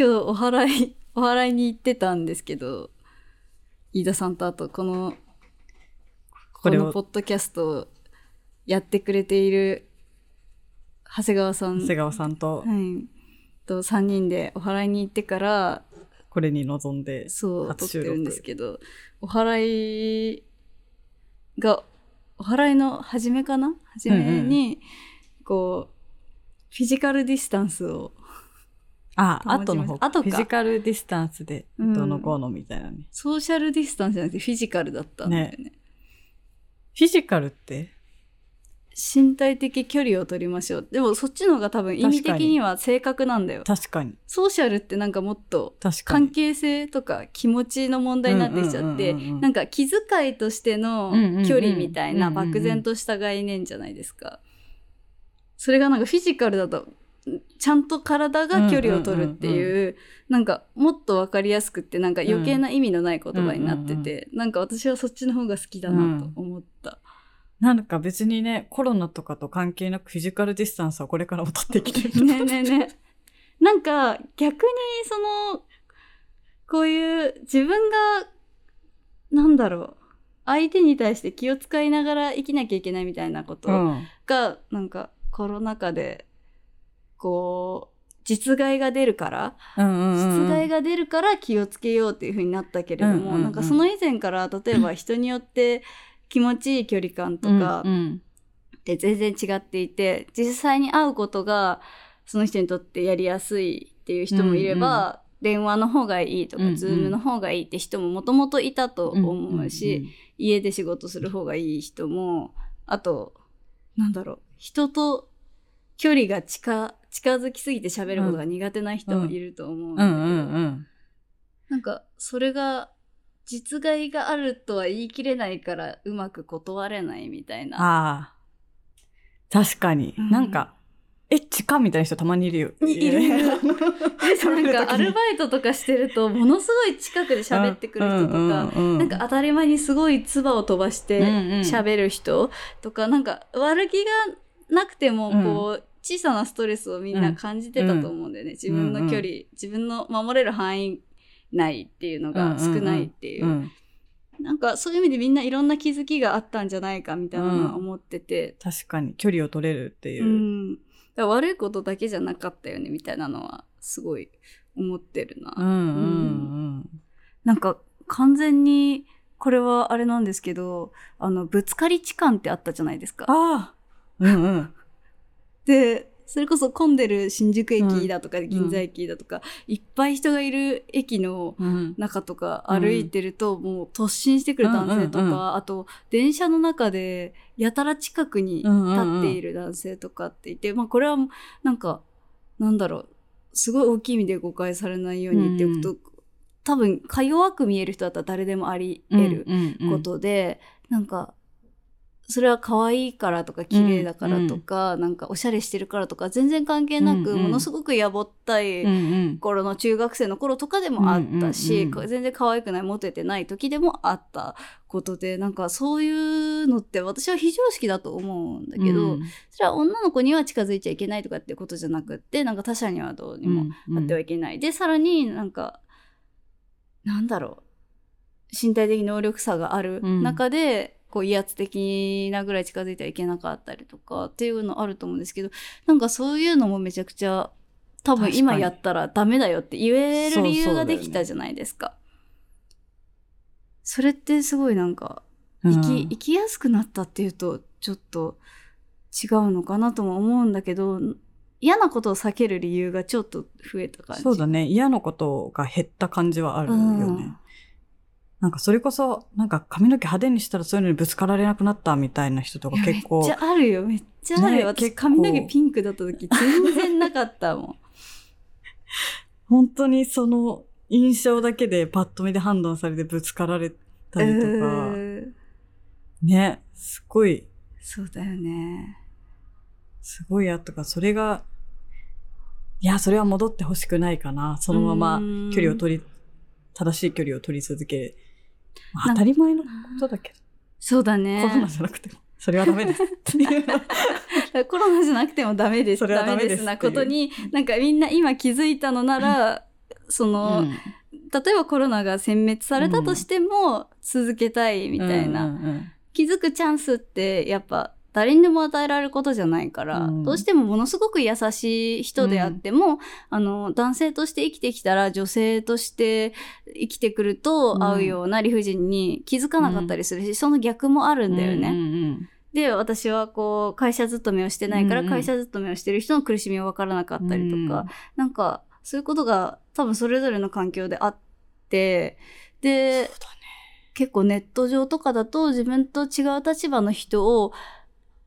今日お祓い、お祓いに行ってたんですけど、飯田さんとあとこの、このポッドキャストをやってくれている長谷川さん、長谷川さんとはい、と3人でお祓いに行ってから、これに臨んで、そう、撮ってるんですけど、お祓いが、お祓いの初めかな？初めに、こう、フィジカルディスタンスを、あ、保ちました後の方後かフィジカルディスタンスで、うんどうのこうのみたいなね。ソーシャルディスタンスじゃなくてフィジカルだったんだよね。フィジカルって？身体的距離を取りましょう。でもそっちの方が多分意味的には正確なんだよ。確かに。ソーシャルってなんかもっと。関係性とか気持ちの問題になってきちゃってうんうんうんうんうん、なんか気遣いとしてのうんうんうん距離みたいなうんうんうん漠然とした概念じゃないですか。それがなんかフィジカルだと、ちゃんと体が距離を取るっていう、なんかもっとわかりやすくって、なんか余計な意味のない言葉になってて、なんか私はそっちの方が好きだなと思った。なんか別にね、コロナとかと関係なくフィジカルディスタンスはこれからも取ってきてる。ねえねえねえ。なんか逆にその、こういう自分が、なんだろう、相手に対して気を使いながら生きなきゃいけないみたいなことうん。が、なんかコロナ禍で、こう、実害が出るから、うんうんうん。実害が出るから気をつけようっていう風になったけれども、うんうんうんなんかその以前から、例えば人によって気持ちいい距離感とか、うんうん。って全然違っていて実際に会うことがその人にとってやりやすいっていう人もいれば、電話の方がいいとか、うんうん。ズームの方がいいって人ももともといたと思うし、家で仕事する方がいい人もあとなんだろう人と距離が近近づきすぎて喋ることが苦手な人もいると思うなんかそれが実害があるとは言い切れないからうまく断れないみたいな。ああ。確かに。うん。なんか、エッチかみたいな人たまにいるよ。いいる。なんかアルバイトとかしてるとものすごい近くで喋ってくる人とか、うんなんか当たり前にすごい唾を飛ばして喋る人とか、なんか悪気がなくてもこう、小さなストレスをみんな感じてたと思うんだよね。自分の距離、自分の守れる範囲内っていうのが少ないっていう。うんなんかそういう意味でみんないろんな気づきがあったんじゃないかみたいなのは思ってて、確かに距離を取れるっていうう。ん。悪いことだけじゃなかったよねみたいなのはすごい思ってるな。うんうんうん。なんか完全にこれはあれなんですけど、あの、ぶつかり痴漢ってあったじゃないですか。ああ。うんうん。で、それこそ混んでる新宿駅だとか銀座駅だとか、いっぱい人がいる駅のうん。中とか歩いてると、もう突進してくる男性とか、あと電車の中でやたら近くに立っている男性とかっていて、まあこれはなんかなんだろう。すごい大きい意味で誤解されないように言っておくと、多分か弱く見える人だったら誰でもあり得ることで、なんかそれは可愛いからとか綺麗だからとか、なんかおしゃれしてるからとか全然関係なく、うんうん。ものすごくやぼったい、うんうん頃の中学生の頃とかでもあったし、うんうんうん全然可愛くないモテてない時でもあったことでなんかそういうのって私は非常識だと思うんだけど、うん。それは女の子には近づいちゃいけないとかってことじゃなくってなんか他者にはどうにもあってはいけない、でさらになんかなんだろう。身体的能力差がある中で、こう威圧的なぐらい近づいてはいけなかったりとかっていうのあると思うんですけどなんかそういうのもめちゃくちゃ多分今やったらダメだよって言える理由ができたじゃないですか。それってすごいなんか生き,、生きやすくなったっていうとちょっと違うのかなとも思うんだけど嫌なことを避ける理由がちょっと増えた感じ。そうだね。嫌なことが減った感じはあるよね。うんなんかそれこそ、なんか髪の毛派手にしたらそういうのにぶつかられなくなったみたいな人とか結構めっち。ゃあるよ。めっちゃあるよ、ね私髪の毛ピンクだった時全然なかったもん。本当にその印象だけでパッと見で判断されてぶつかられたりとか、ね、すごい、そうだよね。すごいあったから、それが、いや、それは戻ってほしくないかな。そのままうん距離を取り、正しい距離を取り続け、まあ当たり前のことだけど、そうだね。コロナじゃなくても、それはダメです。コロナじゃなくてもダメです。ダメですすなことになんかみんな今気づいたのならその、うん例えばコロナが殲滅されたとしても続けたいみたいな、気づくチャンスってやっぱ誰にでも与えられることじゃないから、うん。どうしてもものすごく優しい人であっても、あの男性として生きてきたら女性として生きてくるとうん。合うような理不尽に気づかなかったりするし、その逆もあるんだよね。うんうんで私はこう会社勤めをしてないから、うんうん。会社勤めをしてる人の苦しみは分からなかったりとか、うん。なんかそういうことが多分それぞれの環境であってで、結構ネット上とかだと自分と違う立場の人を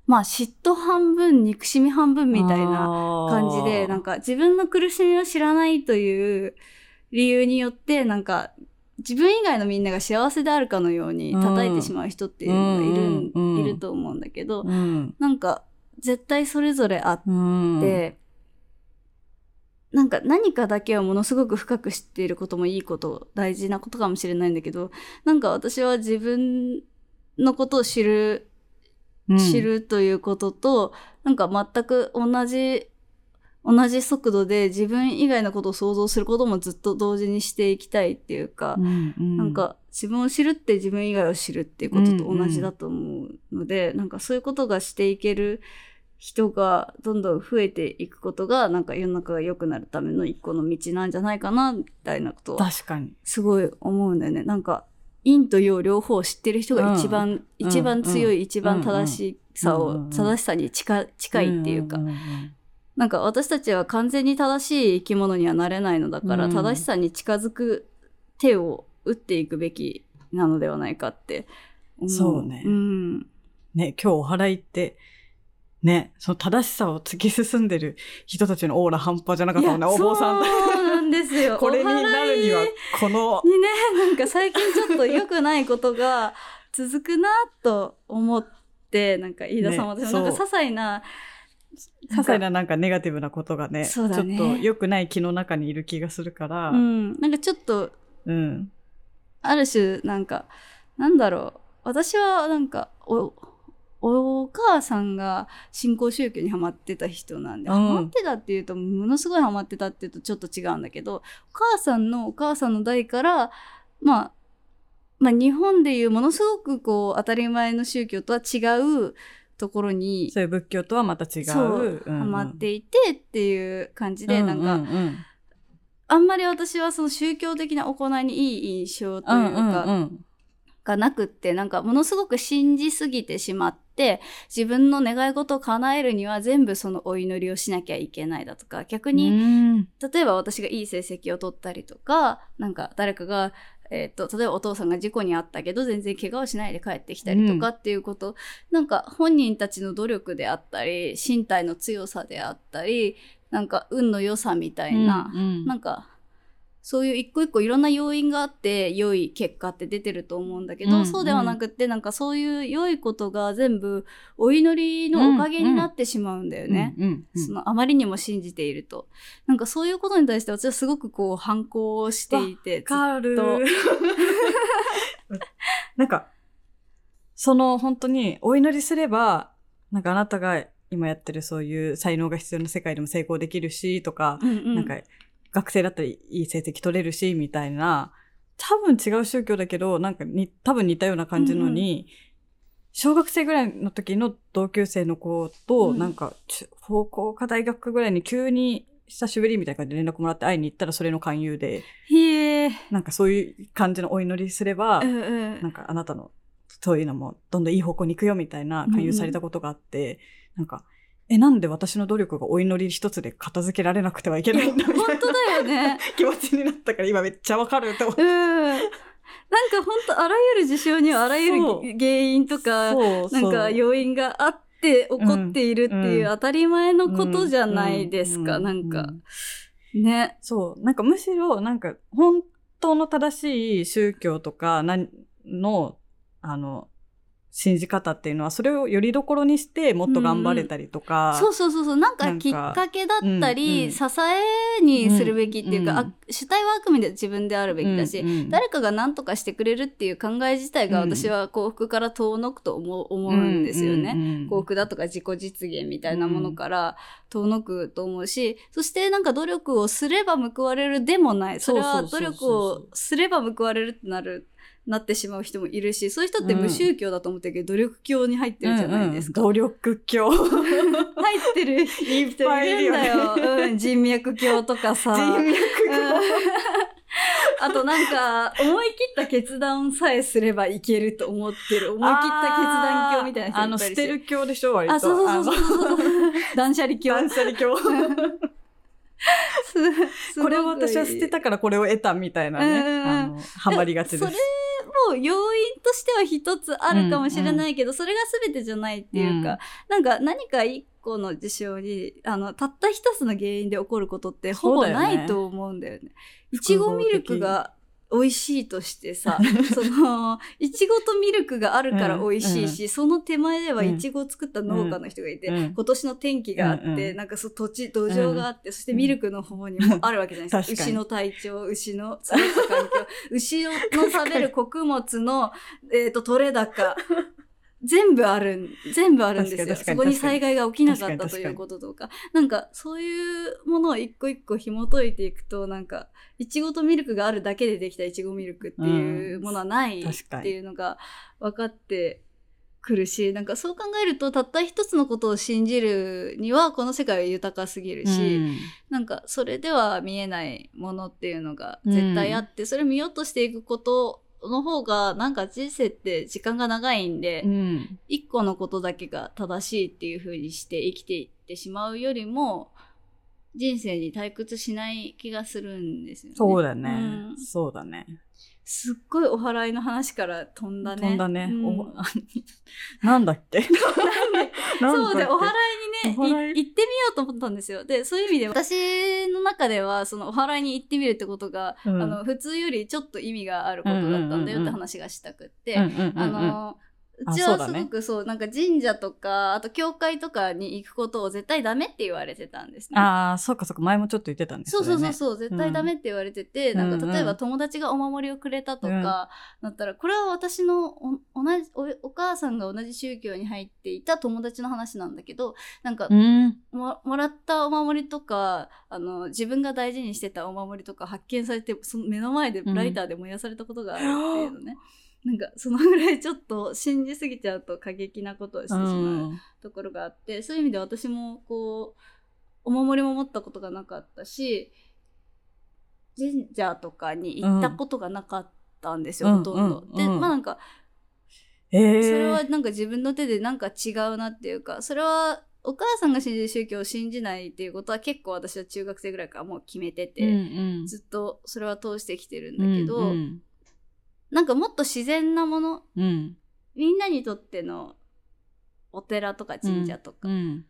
まあ嫉妬半分憎しみ半分みたいな感じでなんか自分の苦しみを知らないという理由によってなんか自分以外のみんなが幸せであるかのように叩いてしまう人っていうのがいる,、うんいると思うんだけど、うん。なんか絶対それぞれあっうん。て、なんか何かだけはものすごく深く知っていることもいいこと大事なことかもしれないんだけどなんか私は自分のことを知るうん知るということと、なんか全く同じ同じ速度で自分以外のことを想像することもずっと同時にしていきたいっていうか、うんうん。なんか自分を知るって自分以外を知るっていうことと同じだと思うので、なんかそういうことがしていける人がどんどん増えていくことがなんか世の中が良くなるための一個の道なんじゃないかなみたいなことは確かに。すごい思うんだよね。なんか陰と陽両方を知ってる人が一番、一番強い、うん。一番正しさを、うん。正しさに近近いっていうか、んんん。なんか私たちは完全に正しい生き物にはなれないのだから、うん。正しさに近づく手を打っていくべきなのではないかって。そうね。ん。ね、今日お祓いって、ね、その正しさを突き進んでる人たちのオーラ半端じゃなかったもんね、お坊さん。そうなんですよ。これになるにはこの、にね、なんか最近ちょっと良くないことが続くなと思って、なんか飯田さん、ね私もなんか些細な、些細ななんかネガティブなことがね、ちょっと良くない気の中にいる気がするから、うん、なんかちょっと、うん。ある種、なんか、なんだろう、私はなんか、お、お母さんが新興宗教にハマってた人なんで、うん。ハマってたっていうと、ものすごいハマってたっていうとちょっと違うんだけど、お母さんのお母さんの代から、まあ、まあ日本でいうものすごくこう当たり前の宗教とは違うところにそういう仏教とはまた違う。そううんうん。ハマっていてっていう感じで、なんか、ううん。あんまり私はその宗教的な行いにいい印象というか、うんうんうんがなくって、なんかものすごく信じすぎてしまって、自分の願い事を叶えるには全部そのお祈りをしなきゃいけないだとか、逆に、うん。例えば私がいい成績を取ったりとか、なんか誰かが、えっ、と、例えばお父さんが事故にあったけど、全然怪我をしないで帰ってきたりとかっていうこと、なんか本人たちの努力であったり、身体の強さであったり、なんか運の良さみたいな、うんうん。なんか、そういう一個一個いろんな要因があって良い結果って出てると思うんだけど、うんうんそうではなくってなんかそういう良いことが全部お祈りのおかげになってしまうんだよね。そのあまりにも信じていると。なんかそういうことに対して私はすごくこう反抗をしていて。わかるずっと。なんか、その本当にお祈りすれば、なんかあなたが今やってるそういう才能が必要な世界でも成功できるし、とか、うんうんなんか学生だったらいい成績取れるし、みたいな、多分違う宗教だけど、なんかに、多分似たような感じのに、小学生ぐらいの時の同級生の子と、うん。なんか、中高校か大学ぐらいに急に久しぶりみたいな感じで連絡もらって会いに行ったらそれの勧誘で、ひえ。ー。なんかそういう感じのお祈りすれば、うんうん。なんかあなたのそういうのもどんどんいい方向に行くよみたいな勧誘されたことがあって、なんか、え、なんで私の努力がお祈り一つで片付けられなくてはいけないんだみたいな本当だよね。気持ちになったから今めっちゃわかるって思って。うん。なんか本当あらゆる事象にはあらゆる原因とか、なんか要因があって起こっているっていううん当たり前のことじゃないですか、うんなんかう。んね。そう。なんかむしろ、なんか本当の正しい宗教とかの、あの、信じ方っていうのは、それをよりどころにしてもっと頑張れたりとか。そうそうそうそう。なんかきっかけだったり、支えにするべきっていうか、主体はあくまで自分であるべきだし、誰かが何とかしてくれるっていう考え自体が私は幸福から遠のくと思う思うんですよね。幸福だとか自己実現みたいなものから遠のくと思うし、そしてなんか努力をすれば報われるでもない。それは努力をすれば報われるってなるなってしまう人もいるし、そういう人って無宗教だと思ってるけど、うん、努力教に入ってるじゃないですか。うんうん、努力教。入ってる人いるんだよ。うん、人脈教とかさ。人脈教。あとなんか、思い切った決断さえすればいけると思ってる。思い切った決断教みたいな人あの、捨てる教でしょ、割と。あ、そうそうそうそう断捨離教。断捨離教。これを私は捨てたからこれを得たみたいなね、あの、ハマりがちです。それも要因としては一つあるかもしれないけど、うん。うん、それが全てじゃないっていうか、うん、なんか何か一個の事象に、あの、たった一つの原因で起こることってほぼないと思うんだよね。いちごミルクが美味しいとしてさ、その、いちごとミルクがあるから美味しいし、うん、その手前ではいちごを作った農家の人がいて、うん、今年の天気があって、うん、なんかそ土地、土壌があって、そしてミルクの方にもあるわけじゃないですか。牛の体調、牛の育った環境、牛の食べる穀物の、えっ、ー、と、取れ高、全部ある、全部あるんですよ。そこに災害が起きなかったということとか。なんか、そういうものを一個一個紐解いていくと、なんか、いちごとミルクがあるだけでできたいちごミルクっていうものはないっていうのが分かってくるし、なんかそう考えると、たった一つのことを信じるには、この世界は豊かすぎるし、うん、なんか、それでは見えないものっていうのが絶対あって、うん、それを見ようとしていくことの方がなんか人生って時間が長いんで、一、うん、個のことだけが正しいっていう風にして生きていってしまうよりも、人生に退屈しない気がするんですよね。そうだね。うん、そうだね。すっごいお祓いの話から飛んだね。飛んだね。うん、なんだっけ？そうで、お祓い行ってみようと思ったんですよ。で、そういう意味で、私の中では、そのお祓いに行ってみるってことが、うん、あの、普通よりちょっと意味があることだったんだよって話がしたくって、あの、うちはすごくそう、なんか神社とか、あと教会とかに行くことを絶対ダメって言われてたんですね。ああ、そうかそうか、前もちょっと言ってたんですね。そうそうそう、絶対ダメって言われてて、うん、なんか例えば友達がお守りをくれたとか、だったら、これは私のお同じお、お母さんが同じ宗教に入っていた友達の話なんだけど、なんか、うん、ももらったお守りとか、あの、自分が大事にしてたお守りとか発見されて、その目の前でライターで燃やされたことがあるっていうのね。う んなんかそのぐらいちょっと信じすぎちゃうと過激なことをしてしまうところがあって、うん、そういう意味で私もこうお守りも持ったことがなかったし神社とかに行ったことがなかったんですよ、うん、ほとんど。うん、でまあなんか、えー、それはなんか自分の手でなんか違うなっていうかそれはお母さんが信じる宗教を信じないっていうことは結構私は中学生ぐらいからもう決めてて、うんうん、ずっとそれは通してきてるんだけど、うんうんなんかもっと自然なもの、うん、みんなにとってのお寺とか神社とか、うん。うん、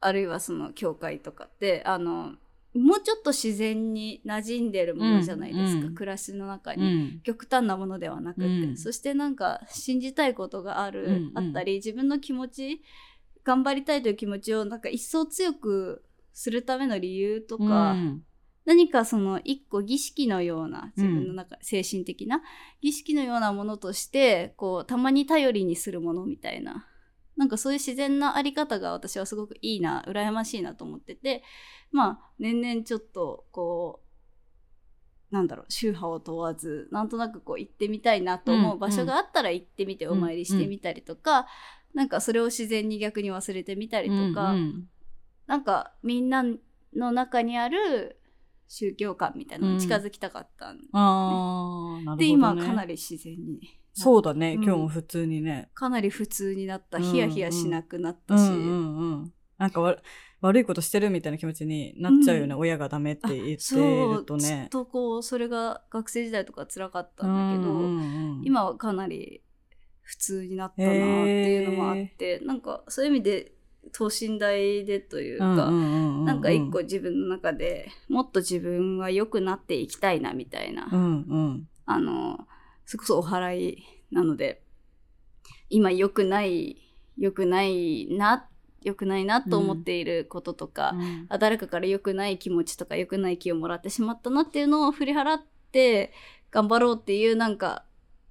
あるいはその教会とかってあのもうちょっと自然に馴染んでるものじゃないですか、暮らしの中に、極端なものではなくて、そしてなんか信じたいことがある、あったり自分の気持ち頑張りたいという気持ちをなんか一層強くするための理由とか、何かその一個儀式のような自分の中、うん、精神的な儀式のようなものとしてこうたまに頼りにするものみたいな。なんかそういう自然なあり方が私はすごくいいな羨ましいなと思ってて。まあ年々ちょっとこうなんだろう宗派を問わずなんとなくこう行ってみたいなと思う場所があったら行ってみてお参りしてみたりとか、うんうん、なんかそれを自然に逆に忘れてみたりとか、うんうん、なんかみんなの中にある宗教観みたいなのに近づきたかったんで、ね、うん、あなるほど、ね、で今かなり自然にそうだね、うん、今日も普通にね。かなり普通になった。ヒヤヒヤしなくなったし、うんうんうん、なんかわ悪いことしてるみたいな気持ちになっちゃうよね、うん、親がダメって言ってるとね。ずっとこうそれが学生時代とか辛かったんだけど、うんうんうん、今はかなり普通になったなっていうのもあって、なんかそういう意味で等身大でというか、なんか一個自分の中でもっと自分は良くなっていきたいなみたいな、うんうん、あのそれこそお祓いなので今良くない良くないな良くないなと思っていることとか、うん。あ誰かから良くない気持ちとか良くない気をもらってしまったなっていうのを振り払って頑張ろうっていうなんか、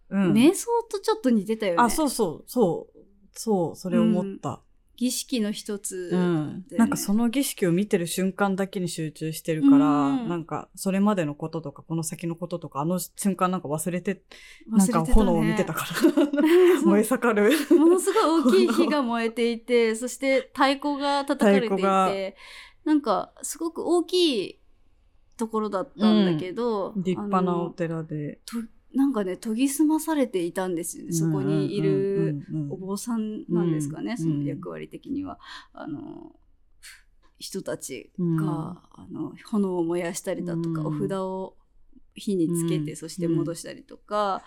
うん。瞑想とちょっと似てたよね。あ、そうそう、そう、そう、それ思った。儀式の一つね、ん。なんかその儀式を見てる瞬間だけに集中してるから、うんなんかそれまでのこととか、この先のこととか、あの瞬間なんか忘れて、ねなんか炎を見てたから、燃え盛る。ものすごい大きい火が燃えていて、そして太鼓が叩かれていて、なんかすごく大きいところだったんだけど、立派なお寺で。となんかね、研ぎ澄まされていたんですよね。そこにいるうんうんうんうんお坊さんなんですかね、うんその役割的には。あの、人たちが、あの炎を燃やしたりだとか、うんお札を火につけて、うんそして戻したりとか、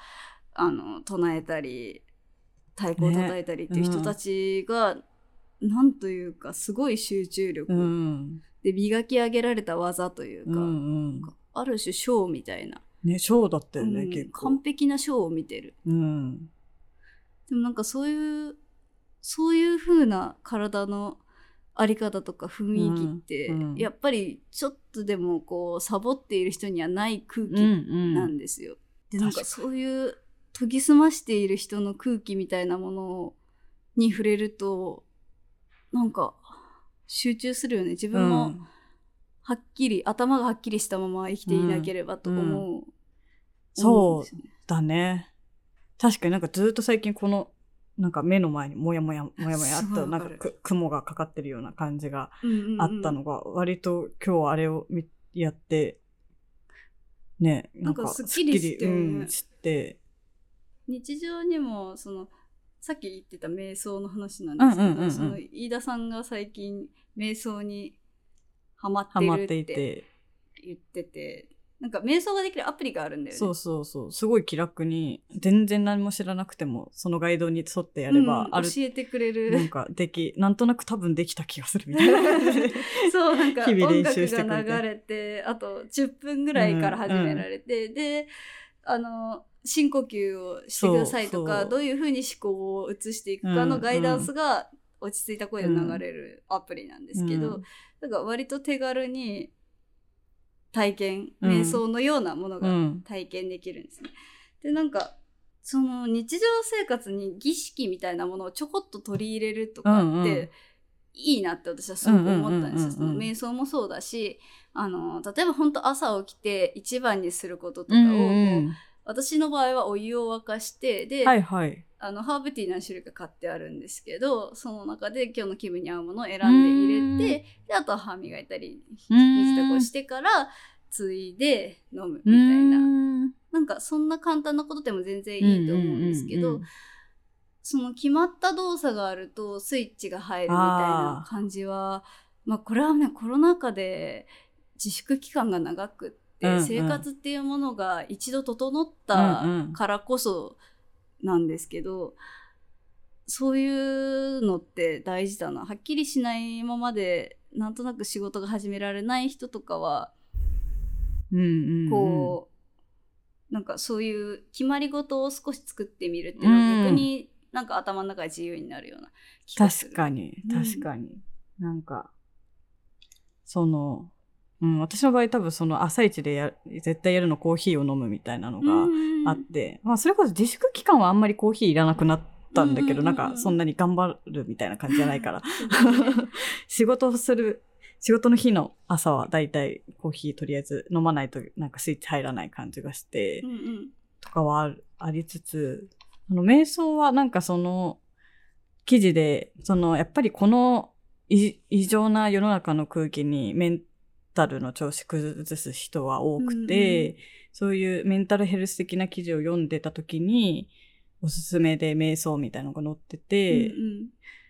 あの唱えたり太鼓を叩いたりっていう人たちが、なんというかすごい集中力、うん。で磨き上げられた技というか,、うんうん。ある種ショーみたいな、ね、ショーだったよね、うん。結構。完。璧なショーを見てる。うん。でもなんかそういうそういう風な体のあり方とか雰囲気って、うんうん。やっぱりちょっとでもこうサボっている人にはない空気んなんですよ。でなんかそういう研ぎ澄ましている人の空気みたいなものに触れるとなんか集中するよね。自分もはっきり、頭がはっきりしたまま生きていなければと思う、そう思んですよね。だね。確かになんかずっと最近この、なんか目の前にもやもや、もやもやあった、なんかく雲がかかってるような感じがうんうんうん。あったのが、割と今日あれを見やって、ね、なんかすっきりしてうん、して、日常にもそのさっき言ってた瞑想の話なんですけど、うんうんうんうん。その飯田さんが最近瞑想にハマっていて、言ってて。なんか瞑想ができるアプリがあるんだよね。そうそうそう、すごい気楽に、全然何も知らなくても、そのガイドに沿ってやれば、うんある、教えてくれる。なんかでき、なんとなく多分できた気がするみたいな。そうなんか 日々練音楽が流れてあと10分ぐらいから始められて、であの深呼吸をしてくださいとかどういうふうに思考を移していくかのガイダンスが落ち着いた声で流れるアプリなんですけど、うんだから割と手軽に体験、うん瞑想のようなものがうん。体験できるんですね。でなんかその日常生活に儀式みたいなものをちょこっと取り入れるとかって、うんうんいいなって私はすごく思ったんですよ。瞑想もそうだしあの例えば本当朝起きて一番にすることとかを、うんうこんう私の場合はお湯を沸かしてで、はいはい。あのハーブティー何種類か買ってあるんですけどその中で今日の気分に合うものを選んで入れてであとは歯磨いたりうん水たこしてからついで飲むみみたいな。な。なんかそんな簡単なことでも全然いいと思うんですけど、その決まった動作があるとスイッチが入るみたいな感じはまあこれはねコロナ禍で自粛期間が長くって、うんうん。生活っていうものが一度整っうんたうん。からこそなんですけど、そういうのって大事だな。はっきりしないままでなんとなく仕事が始められない人とかはうんうんうん、こう、なんかそういう決まり事を少し作ってみるっていうのはうん。逆になんか頭の中で自由になるような気がする。確かにうん確かに、なんかその、うん、私の場合多分その朝一でや絶対やるのコーヒーを飲むみたいなのがうんあって、まあそれこそ自粛期間はあんまりコーヒーいらなくなったんだけど、なんかそんなに頑張るみたいな感じじゃないから。仕事をする仕事の日の朝はだいたいコーヒーとりあえず飲まないとなんかスイッチ入らない感じがして、うんうんとかはあるありつつ、あの、瞑想はなんかその、記事で、その、やっぱりこのい異常な世の中の空気にメンタルの調子崩す人は多くて、うんうそういうメンタルヘルス的な記事を読んでた時に、おすすめで瞑想みたいなのが載ってて、うん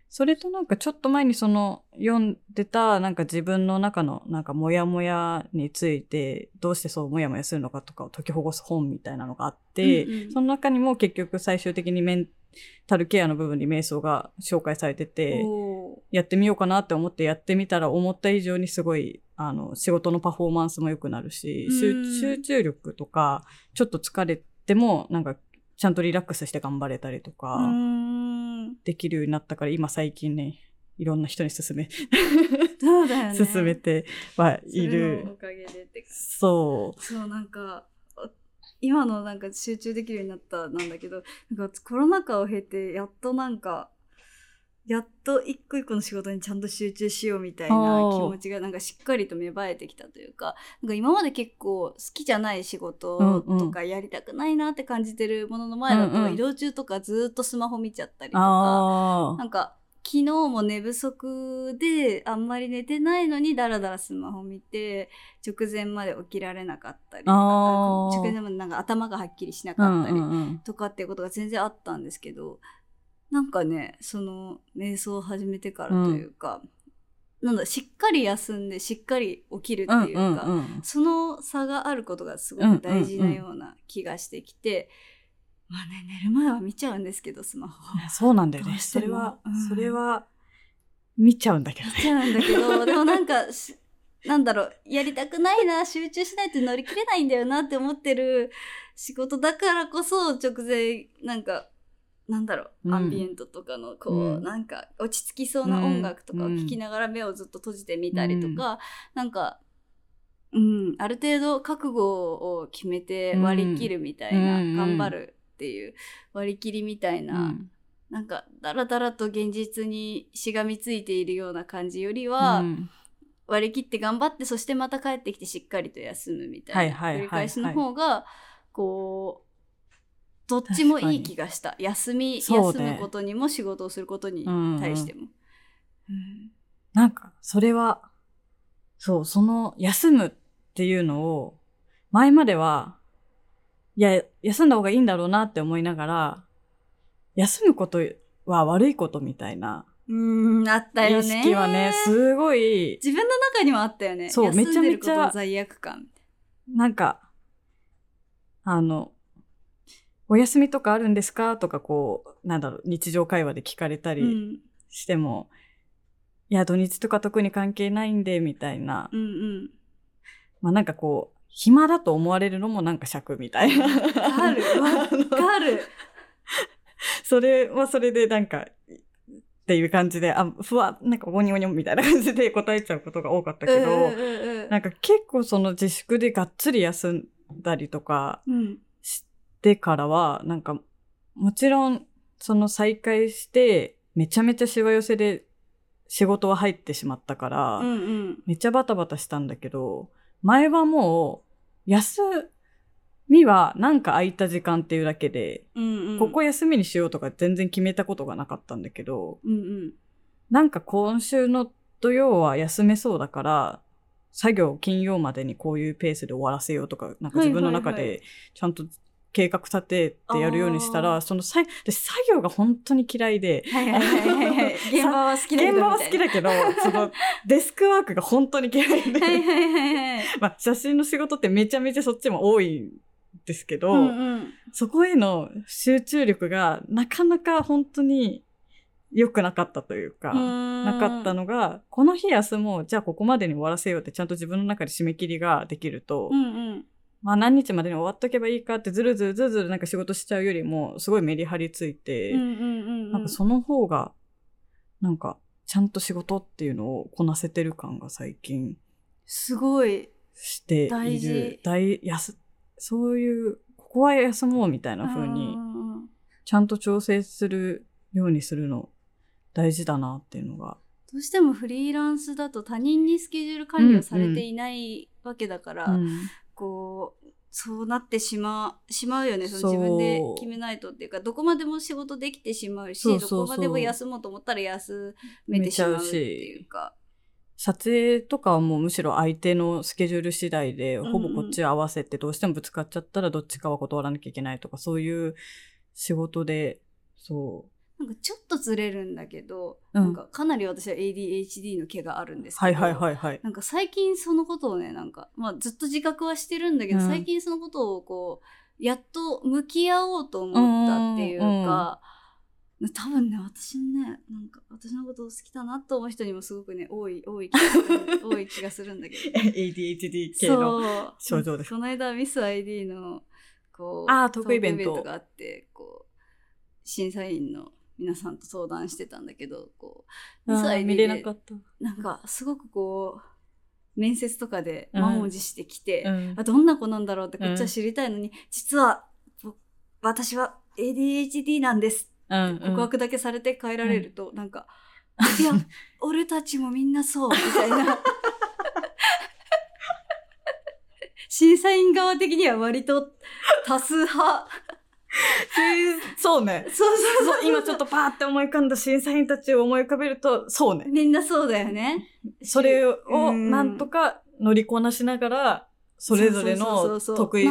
それとなんかちょっと前にその読んでたなんか自分の中のなんかモヤモヤについてどうしてそうモヤモヤするのかとかを解きほぐす本みたいなのがあって、うんうん。その中にも結局最終的にメンタルケアの部分に瞑想が紹介されてうんて、おやってみようかなって思ってやってみたら思った以上にすごいあの仕事のパフォーマンスも良くなるし、集うん集中力とかちょっと疲れてもなんかちゃんとリラックスして頑張れたりとか。できるようになったから、今最近ね、いろんな人に勧め、そうだよね。勧めてはいるの。おかげでそう。そうなんかあ今のなんか集中できるようになったなんだけどなんかコロナ禍を経てやっとなんかやっと一個一個の仕事にちゃんと集中しようみたいな気持ちがなんかしっかりと芽生えてきたというかなんか今まで結構好きじゃない仕事とかやりたくないなって感じてるものの前だと移動中とかずっとスマホ見ちゃったりとか。なんか昨日も寝不足であんまり寝てないのにダラダラスマホ見て直前まで起きられなかったり直前までなんか頭がはっきりしなうんかったり。とかっていうことが全然あったんですけどなんかねその瞑想を始めてからというか、なんだしっかり休んでしっかり起きるっていうか、うんうんうんその差があることがすごく大事なような気がしてきて、まあね寝る前は見ちゃうんですけどスマホ。そうなんだよね。それはうん、それは、見ちゃうんだけどね。見ちゃうんだけどでもなんかしなんだろうやりたくないな集中しないと乗り切れないんだよなって思ってる仕事だからこそ直前なんかなんだろう、うん。アンビエントとかのこう、うん。なんか落ち着きそうな音楽とかを聴きながら目をずっと閉じてみたりとか、なんかうんある程度覚悟を決めて割り切るみたいな、うん頑張るっていう割り切りみたいな、うん。なんかだらだらと現実にしがみついているような感じよりは、うん。割り切って頑張ってそしてまた帰ってきてしっかりと休むみたいな繰り返しの方がこうどっちもいい気がした休み、休むことにも仕事をすることに対しても。うんなんか、それは、そう、その、休むっていうのを、前までは、いや、休んだ方がいいんだろうなって思いながら、休むことは悪いことみたいなうんあったよ意ね。識はね、すごい、自分の中にもあったよね。そうめちゃめちゃ罪悪感。なんか、あの、お休みとかあるんですか？とかこう、なんだろう、日常会話で聞かれたりうんしても、いや、土日とか特に関係ないんで、みたいな。うんうん。まあなんかこう、暇だと思われるのもなんか尺みたいな。わかる。わかる。それはそれでなんか、っていう感じで、あ、ふわ、なんかゴニョゴニョみたいな感じで答えちゃうことが多かったけど、うんうんうんなんか結構その自粛でがっつり休んだりとかうんしてからは、なんか、もちろん、その再開して、めちゃめちゃしわ寄せで仕事は入ってしまったから、うんうん。めっちゃバタバタしたんだけど、前はもう、休みはなんか空いた時間っていうだけで、うんうん。ここ休みにしようとか全然決めたことがなかったんだけど、うんうん。なんか今週の土曜は休めそうだから、作業金曜までにこういうペースで終わらせようとか、なんか自分の中でちゃんと計画立ててやるようにしたら、そのさ作業が本当に嫌いで、はいはいはいはいはい。現場は好きだけど現場は好きだけど、そのデスクワークが本当に嫌いで、はいはいはいはい。まあ写真の仕事ってめちゃめちゃそっちも多いんですけど、うんうんそこへの集中力がなかなか本当に良くなかったというか、ななかったのが、この日休もう、じゃあここまでに終わらせようってちゃんと自分の中で締め切りができると、うんうん。まあ何日までに終わっとけばいいかってずるずるずるずるなんか仕事しちゃうよりも、すごいメリハリついて、その方が、なんかちゃんと仕事っていうのをこなせてる感が最近すごい。している。大事大やすそういう、ここは休もうみたいな風にう、んうんうんちゃんと調整するようにするの大事だなっていうのが。どうしてもフリーランスだと他人にスケジュール管理をされていないわけだから、うんこう、そうなってしまう、しまうよね。その自分で決めないとっていうか、どこまでも仕事できてしまうし、どこまでも休もうと思ったら休めてしまうっていうか。撮影とかはもうむしろ相手のスケジュール次第で、ほぼこっち合わせてどうしてもぶつかっちゃったらどっちかは断らなきゃいけないとか、そういう仕事で、そなんかちょっとずれるんだけど、うんなんかかなり私は ADHD の毛があるんですう。けど、はいはいはいはい。なんか最近そのことをね、なんか、まあずっと自覚はしてるんだけど、うん最近そのことをこう、やっと向き合おうと思ったっていうか、多分ね、私ね、なんか私のことを好きだなと思う人にもすごくね、多い、多い気がする、多い気がするんだけど。ADHD 系の。症状ですこの間ミス ID のこうあートークイベントがあってこう審査員の皆さんと相談してたんだけど、こう、2歳で見れなかった。なんか、すごくこう、面接とかで満を持してきて、うん、あどんな子なんだろうってこっちは知りたいのに、うん、実は、私は ADHD なんです。うん告白だけされて帰られると、うん、なんか、いや、俺たちもみんなそう、みたいな。審査員側的には割と多数派。そうね。そうそうそう今ちょっとパーって思い浮かんだ審査員たちを思い浮かべると、そうね。みんなそうだよね。それをなんとか乗りこなしながら、それぞれの得意、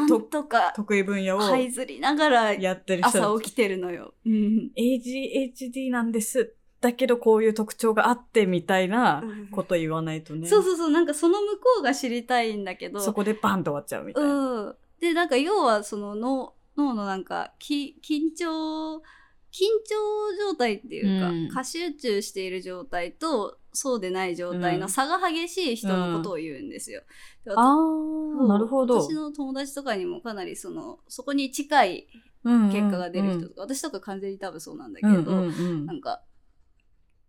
得意分野を。這いずりながら、やってる人。朝起きてるのよ。うん、ADHD なんです。だけどこういう特徴があってみたいなこと言わないとね。うん、そうそうそう。なんかその向こうが知りたいんだけど。そこでバンと終わっちゃうみたいな。うん。で、なんか要はその脳、脳のなんか、き緊張、緊張状態っていうか、うん、過集中している状態と、そうでない状態の差が激しい人のことを言うんですよ。うん、ああ、なるほど。私の友達とかにもかなりその、そこに近い結果が出る人とか、うんうんうん、私とか完全に多分そうなんだけど、うんうんうん、なんか、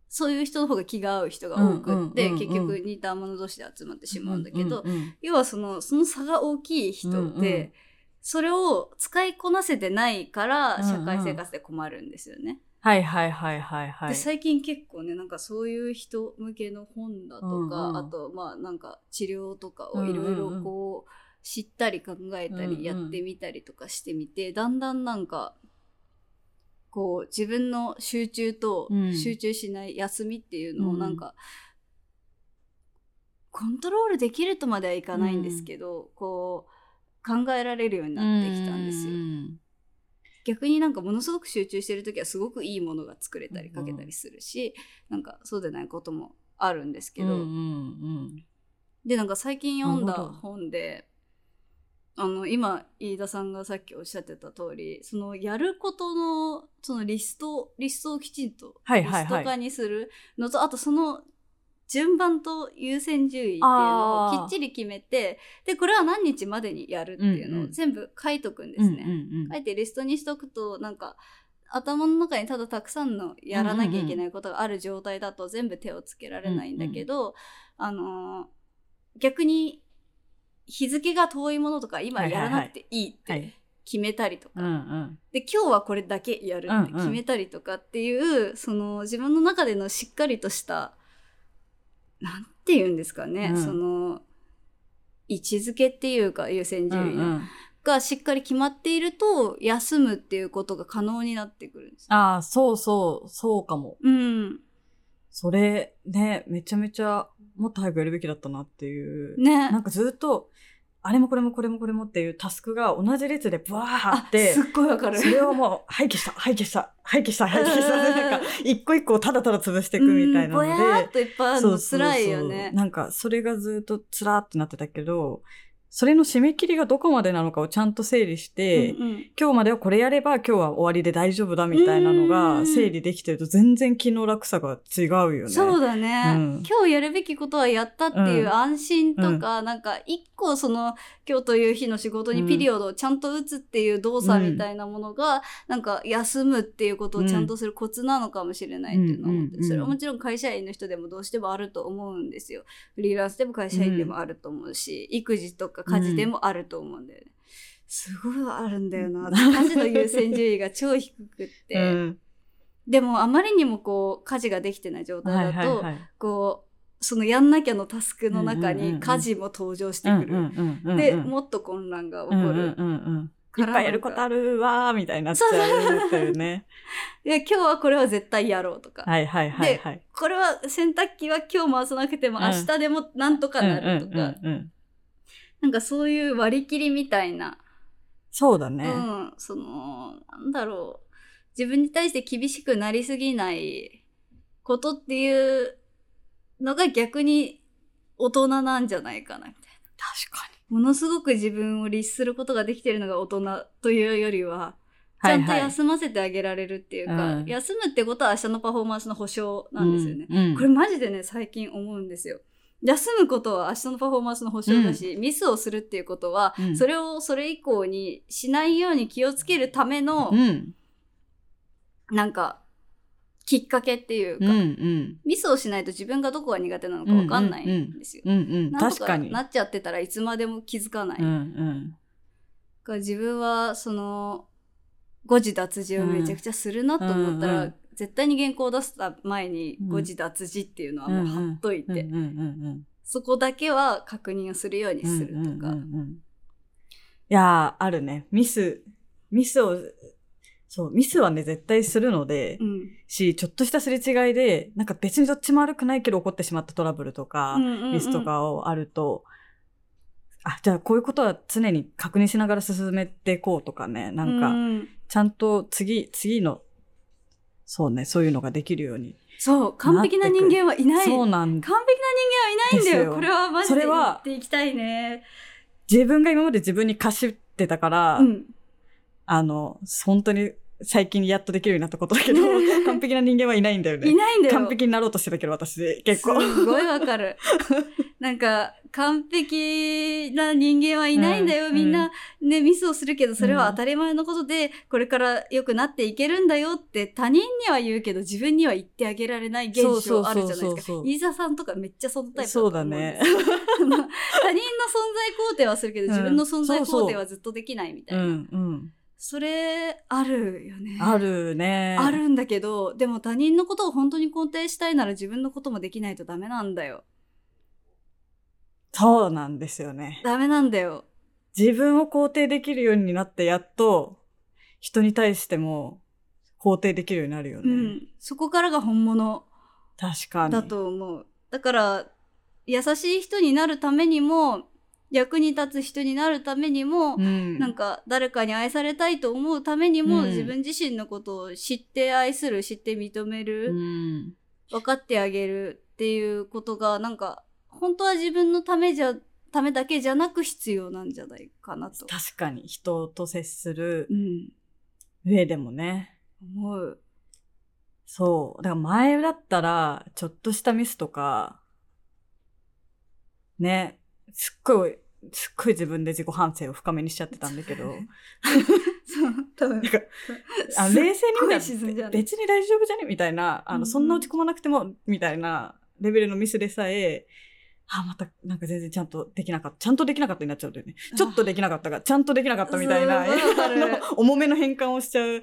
そういう人の方が気が合う人が多くって、結局似た者同士で集まってしまうんだけど、うんうんうん、要はその、その差が大きい人で、うんうんそれを使いこなせてないから社会生活で困るんですよね。うんうん、はいはいはいはいはい。で最近結構ねなんかそういう人向けの本だとか、うんうん、あとまあなんか治療とかをいろいろこう知ったり考えたりやってみたりとかしてみて、うんうん、だんだんなんかこう自分の集中と集中しない休みっていうのをなんか、コントロールできるとまではいかないんですけど、こう考えられるようになってきたんですよ。逆になんかものすごく集中してる時はすごくいいものが作れたりかけたりするし、うん、なんかそうでないこともあるんですけど、うんうんうん、でなんか最近読んだ本であの今飯田さんがさっきおっしゃってた通りそのやることのそのリストリストをきちんとリスト化にするのと、はいはいはい、あとその順番と優先順位っていうのをきっちり決めて、で、これは何日までにやるっていうのを全部書いとくんですね。うんうん、書いてリストにしとくと、なんか、頭の中にただたくさんのやらなきゃいけないことがある状態だと全部手をつけられないんだけど、うんうん、あのー、逆に日付が遠いものとか今やらなくていいって決めたりとか、はいはいはい、で今日はこれだけやるって決めたりとかっていう、うんうん、その自分の中でのしっかりとしたなんて言うんですかね、うん、その、位置づけっていうか優先順位の、うんうん、がしっかり決まっていると、休むっていうことが可能になってくるんです。ああ、そうそう、そうかも。うん。それ、ね、めちゃめちゃ、もっと早くやるべきだったなっていう。ね。なんかずっと、あれもこれもこれもこれもっていうタスクが同じ列でブワーって。すっごいわかる。それをもう、廃棄した、廃棄した、廃棄した、廃棄した。なんか、一個一個ただただ潰していくみたいなので。ぼやーっといっぱいあるの辛いよね。なんか、それがずっとつらーってなってたけど、それの締め切りがどこまでなのかをちゃんと整理して、うんうん、今日まではこれやれば今日は終わりで大丈夫だみたいなのが整理できてると全然気の楽さが違うよね。そうだね、うん、今日やるべきことはやったっていう安心とか、うん、なんか一個その今日という日の仕事にピリオドをちゃんと打つっていう動作みたいなものが、うん、なんか休むっていうことをちゃんとするコツなのかもしれないっていうのを思って、それはもちろん会社員の人でもどうしてもあると思うんですよ。フリーランスでも会社員でもあると思うし、育児とか家事でもあると思うんだよね。すごいあるんだよな。家事の優先順位が超低くって。うん、でもあまりにもこう家事ができてない状態だと、こうそのやんなきゃのタスクの中に家事も登場してくる。で、もっと混乱が起こる。いっぱいやることあるわーみたいになっちゃうっていうね。いや、今日はこれは絶対やろうとか。はいはいはい、はい、で、これは洗濯機は今日回さなくても明日でもなんとかなるとか。なんかそういう割り切りみたいな。そうだね。うん。その、なんだろう。自分に対して厳しくなりすぎないことっていうのが逆に大人なんじゃないかな、みたいな。確かに。ものすごく自分を律することができてるのが大人というよりは、ちゃんと休ませてあげられるっていうか、はいはい、休むってことは明日のパフォーマンスの保証なんですよね。うんうん、これマジでね、最近思うんですよ。休むことは明日のパフォーマンスの保証だし、うん、ミスをするっていうことは、うん、それをそれ以降にしないように気をつけるための、うん、なんか、きっかけっていうか、うんうん。ミスをしないと自分がどこが苦手なのか分かんないんですよ。確かに。なっちゃってたらいつまでも気づかない。うんうだん。自分はその誤字脱字をめちゃくちゃするなと思ったら、うんうん絶対に原稿を出す前にうん誤字脱字っていうのはもう貼っといて、そこだけは確認をするようにうん。するとか。うんうんうんうんいやー、あるね。ミス、ミスを、そう、ミスはね、絶対するので、うんし、ちょっとしたすれ違いで、なんか別にどっちも悪くないけど起こってしまったトラブルとか、うんうんうんミスとかをあると、あ、じゃあこういうことは常に確認しながら進めていこうとかね、なんか、うんちゃんと次、次の、そうね、そういうのができるように。そう完璧な人間はいない。そうなん完璧な人間はいないんだよ。よ。これはマジで言っていきたいね。自分が今まで自分に貸してたから、うん。あの、本当に最近やっとできるようになったことだけど、完璧な人間はいないんだよね。いないんだよ。完璧になろうとしてたけど、私、結構。すごいわかる。なんか完璧な人間はいないんだよ、うん。みんなねミスをするけどそれは当たり前のことで、これから良くなっていけるんだよって他人には言うけど自分には言ってあげられない現象あるじゃないですか。そう飯沢さんとかめっちゃそのタイプだとそうだね。他人の存在肯定はするけど、うん。自分の存在肯定はずっとできないみたういな。んうん。それ、あるよね。あ。るね。あるんだけど、でも他人のことを本当に肯定したいなら自分のこともできないとダメなんだよ。そうなんですよね。ダメなんだよ。自分を肯定できるようになって、やっと、人に対しても肯定できるようになるよね。うん。そこからが本物確かに。だと思う。だから、優しい人になるためにも、役に立つ人になるためにも、うん。なんか誰かに愛されたいと思うためにも、うん自分自身のことを知って愛する、知って認める、うん。分かってあげるっていうことがなんか本当は自分のためじゃためだけじゃなく必要なんじゃないかなと、確かに、人と接するうん、上でもね。思う。そう。だから前だったら、ちょっとしたミスとか、ね、すっごい、すっごい自分で自己反省を深めにしちゃってたんだけど、そう多分なんかあ冷静に見たらう別に大丈夫じゃね？みたいな、あの、うんうんそんな落ち込まなくても、みたいなレベルのミスでさえ、あ、また、なんか全然ちゃんとできなかった。ちゃんとできなかったになっちゃうんだよね。ちょっとできなかったが、ちゃんとできなかったみたいな、重めの変換をしちゃうっ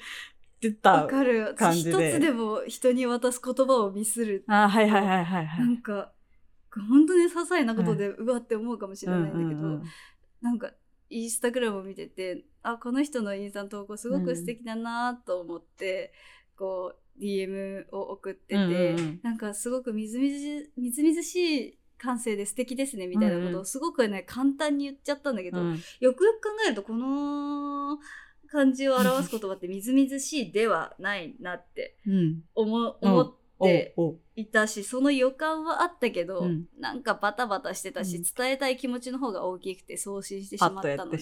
てたわ。かる感じ一でつでも人に渡す言葉をミスるあ、はいはいはいはいは。ないんか本当に些細なことでうわって思うかもしれないんだけど、うんうんうん。なんかインスタグラムを見ててあこの人のインスタの投稿すごく素敵だなと思って、こう DM を送ってて、うんうんうん。なんかすごくみずみずみずみずしい感性で素敵ですねみたいなことうんうん。をすごくね簡単に言っちゃったんだけど、うん。よくよく考えるとこの感じを表す言葉ってみずみずしいではないなってうん。思うん。思っておう。いたしその予感はあったけど、うん。なんかバタバタしてたし、うん。伝えたい気持ちの方が大きくて送信してしまったの。で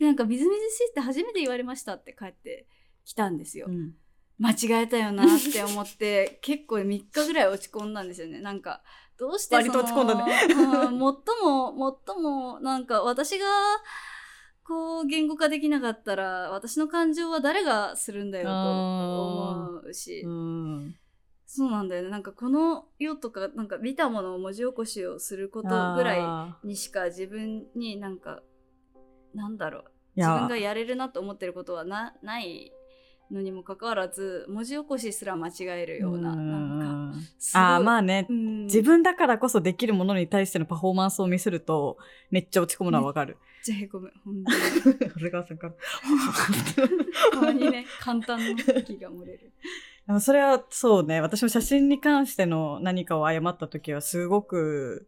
なんかみずみずしいって初めて言われましたって帰ってきたんですよ、うん。間違えたよなって思って 結構3日ぐらい落ち込んだんですよね。なんかどうして割と落ち込んだね。うん、最も最もなんか私がこう言語化できなかったら私の感情は誰がするんだよと思うし、うん。そうなんだよね。なんかこの世とかなんか見たものを文字起こしをすることぐらいあにしか自分になんかなんだろう。自分がやれるなと思ってることはなないのにもかかわらず文字起こしすら間違えるようななんかああ、まあね、うん。自分だからこそできるものに対してのパフォーマンスを見せると、めっちゃ落ち込むのはわかる。じゃへこむ。本当に。長谷川さんから。たまにね簡単な息が漏れるでもそれはそうね、私も写真に関しての何かを誤った時はすごく、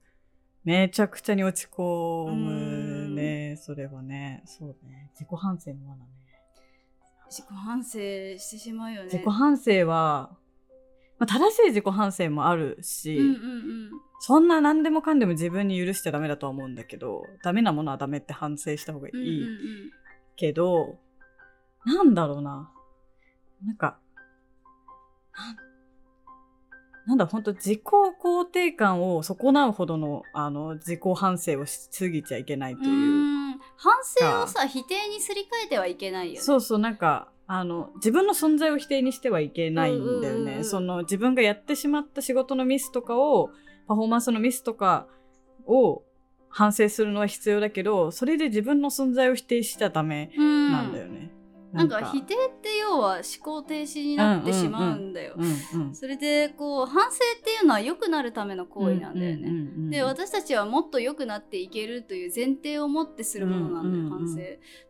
めちゃくちゃに落ち込むね、それはね。そうね。自己反省の罠ね。自己反省してしまうよね自己反省は、まあ、正しい自己反省もあるし、うんうんうんそんな何でもかんでも自分に許しちゃダメだとは思うんだけど、ダメなものはダメって反省した方がいうんうんいけど、なんだろうな。なんか、なんだ、本当自己肯定感を損なうほどの、あの、自己反省をしすぎちゃいけないとうんいう。うん反省をさ否定にすり替えてはいけないよねそうそう、なんか、あの、自分の存在を否定にしてはいけないんだよね。その、自分がやってしまった仕事のミスとかを、パフォーマンスのミスとかを反省するのは必要だけど、それで自分の存在を否定しちゃダメなんだよね。なんか否定って要は思考停止になってしまうんだよ。それでこう反省っていうのは良くなるための行為なんだよね。で私たちはもっと良くなっていけるという前提を持ってするものなんだよ、反省。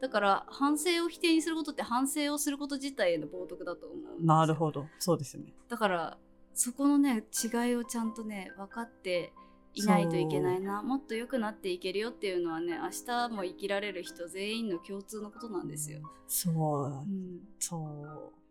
だから反省を否定にすることって反省をすること自体への冒涜だと思う。なるほどそうですね。だからそこのね違いをちゃんとね分かっていないといけないなもっと良くなっていけるよっていうのはね明日も生きられる人全員の共通のことなんですよ。そう、うん、そう